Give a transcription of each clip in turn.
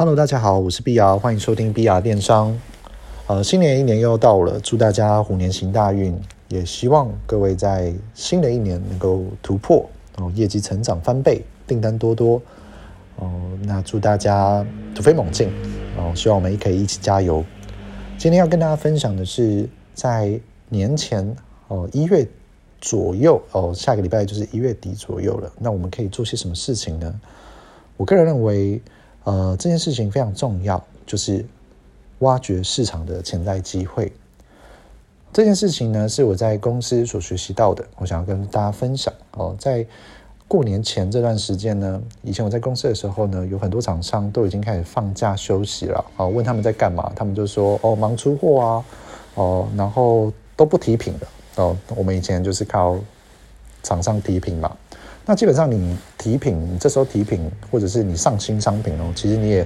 Hello，大家好，我是碧瑶欢迎收听碧瑶电商。呃，新年一年又要到了，祝大家虎年行大运，也希望各位在新的一年能够突破哦，业绩成长翻倍，订单多多哦。那祝大家突飞猛进哦，希望我们也可以一起加油。今天要跟大家分享的是，在年前哦一月左右哦，下个礼拜就是一月底左右了，那我们可以做些什么事情呢？我个人认为。呃，这件事情非常重要，就是挖掘市场的潜在机会。这件事情呢，是我在公司所学习到的，我想要跟大家分享。哦，在过年前这段时间呢，以前我在公司的时候呢，有很多厂商都已经开始放假休息了。哦，问他们在干嘛，他们就说：“哦，忙出货啊。”哦，然后都不提品的。哦，我们以前就是靠厂商提品嘛。那基本上你提品，你这时候提品，或者是你上新商品哦，其实你也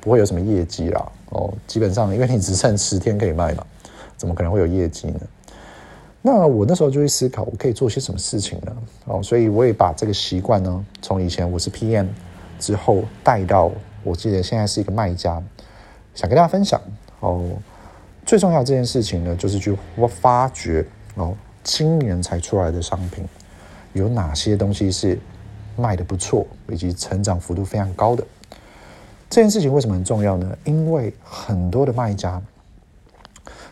不会有什么业绩啦哦。基本上，因为你只剩十天可以卖嘛，怎么可能会有业绩呢？那我那时候就会思考，我可以做些什么事情呢？哦，所以我也把这个习惯呢，从以前我是 PM 之后带到，我记得现在是一个卖家，想跟大家分享哦。最重要这件事情呢，就是去发掘哦，今年才出来的商品。有哪些东西是卖得不错，以及成长幅度非常高的？这件事情为什么很重要呢？因为很多的卖家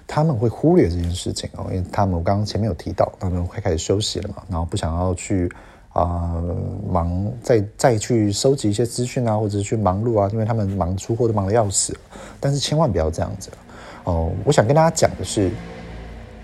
他们会忽略这件事情哦，因为他们我刚刚前面有提到，他们会开始休息了嘛，然后不想要去啊、忙，再再去收集一些资讯啊，或者是去忙碌啊，因为他们忙出货都忙得要死。但是千万不要这样子哦！我想跟大家讲的是，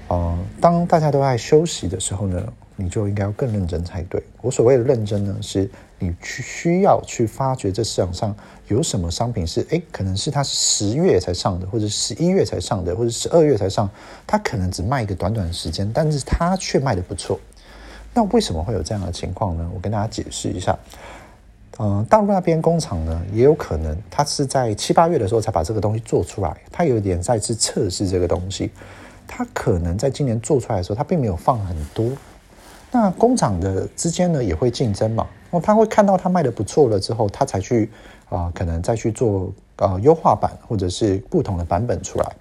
呃，当大家都在休息的时候呢，你就应该要更认真才对。我所谓的认真呢，是你去需要去发掘这市场上有什么商品是，诶，可能是它十月才上的，或者十一月才上的，或者十二月才上，它可能只卖一个短短的时间，但是它却卖得不错。那为什么会有这样的情况呢？我跟大家解释一下。嗯、大陆那边工厂呢，也有可能它是在七八月的时候才把这个东西做出来，它有点在去测试这个东西，它可能在今年做出来的时候，它并没有放很多。那工厂的之间呢，也会竞争嘛，哦他会看到他卖得不错了之后，他才去啊、可能再去做、呃、优化版或者是不同的版本出来。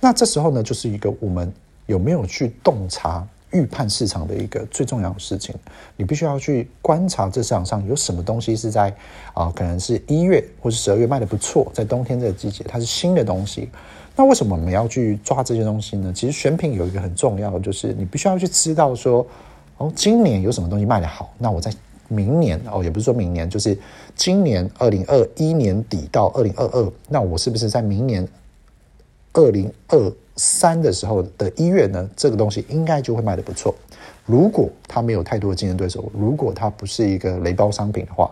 那这时候呢，就是一个我们有没有去洞察、预判市场的一个最重要的事情。你必须要去观察这市场上有什么东西是在啊、可能是一月或者十二月卖得不错，在冬天这个季节它是新的东西。那为什么我们要去抓这些东西呢？其实选品有一个很重要的，就是你必须要去知道说。哦，今年有什么东西卖得好？那我在明年哦，也不是说明年，就是今年二零二一年底到二零二二，那我是不是在明年二零二三的时候的一月呢？这个东西应该就会卖得不错。如果它没有太多的竞争对手，如果它不是一个雷包商品的话，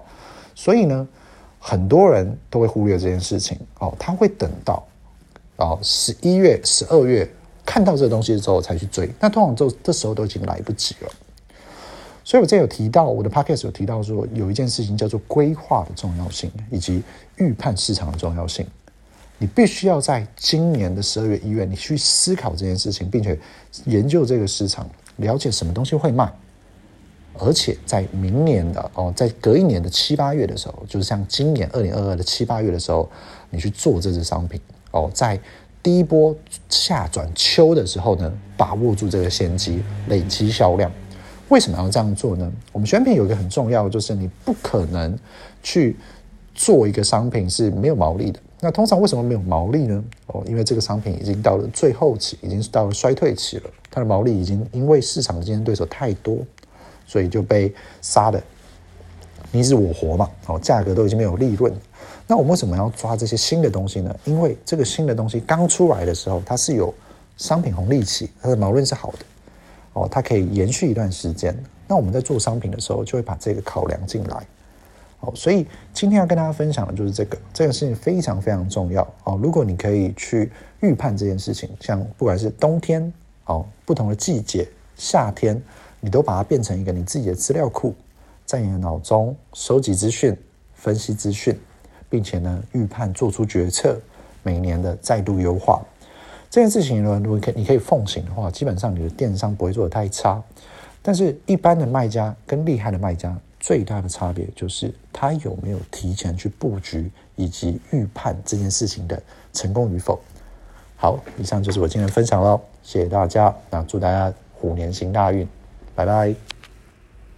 所以呢，很多人都会忽略这件事情哦，他会等到哦十一月、十二月看到这个东西之后才去追，那通常这这时候都已经来不及了。所以，我这有提到我的 podcast 有提到说，有一件事情叫做规划的重要性，以及预判市场的重要性。你必须要在今年的十二月、一月，你去思考这件事情，并且研究这个市场，了解什么东西会卖，而且在明年的哦，在隔一年的七八月的时候，就是像今年二零二二的七八月的时候，你去做这支商品哦，在第一波夏转秋的时候呢，把握住这个先机，累积销量。为什么要这样做呢？我们选品有一个很重要的，就是你不可能去做一个商品是没有毛利的。那通常为什么没有毛利呢？哦，因为这个商品已经到了最后期，已经是到了衰退期了，它的毛利已经因为市场的竞争对手太多，所以就被杀的你死我活嘛。哦，价格都已经没有利润。那我们为什么要抓这些新的东西呢？因为这个新的东西刚出来的时候，它是有商品红利期，它的毛利是好的。哦，它可以延续一段时间。那我们在做商品的时候，就会把这个考量进来。哦，所以今天要跟大家分享的就是这个，这个事情非常非常重要。哦，如果你可以去预判这件事情，像不管是冬天，哦，不同的季节，夏天，你都把它变成一个你自己的资料库，在你的脑中收集资讯、分析资讯，并且呢预判做出决策，每年的再度优化。这件事情呢，如果可你可以奉行的话，基本上你的电商不会做得太差。但是，一般的卖家跟厉害的卖家最大的差别就是他有没有提前去布局以及预判这件事情的成功与否。好，以上就是我今天的分享喽，谢谢大家，那祝大家虎年行大运，拜拜。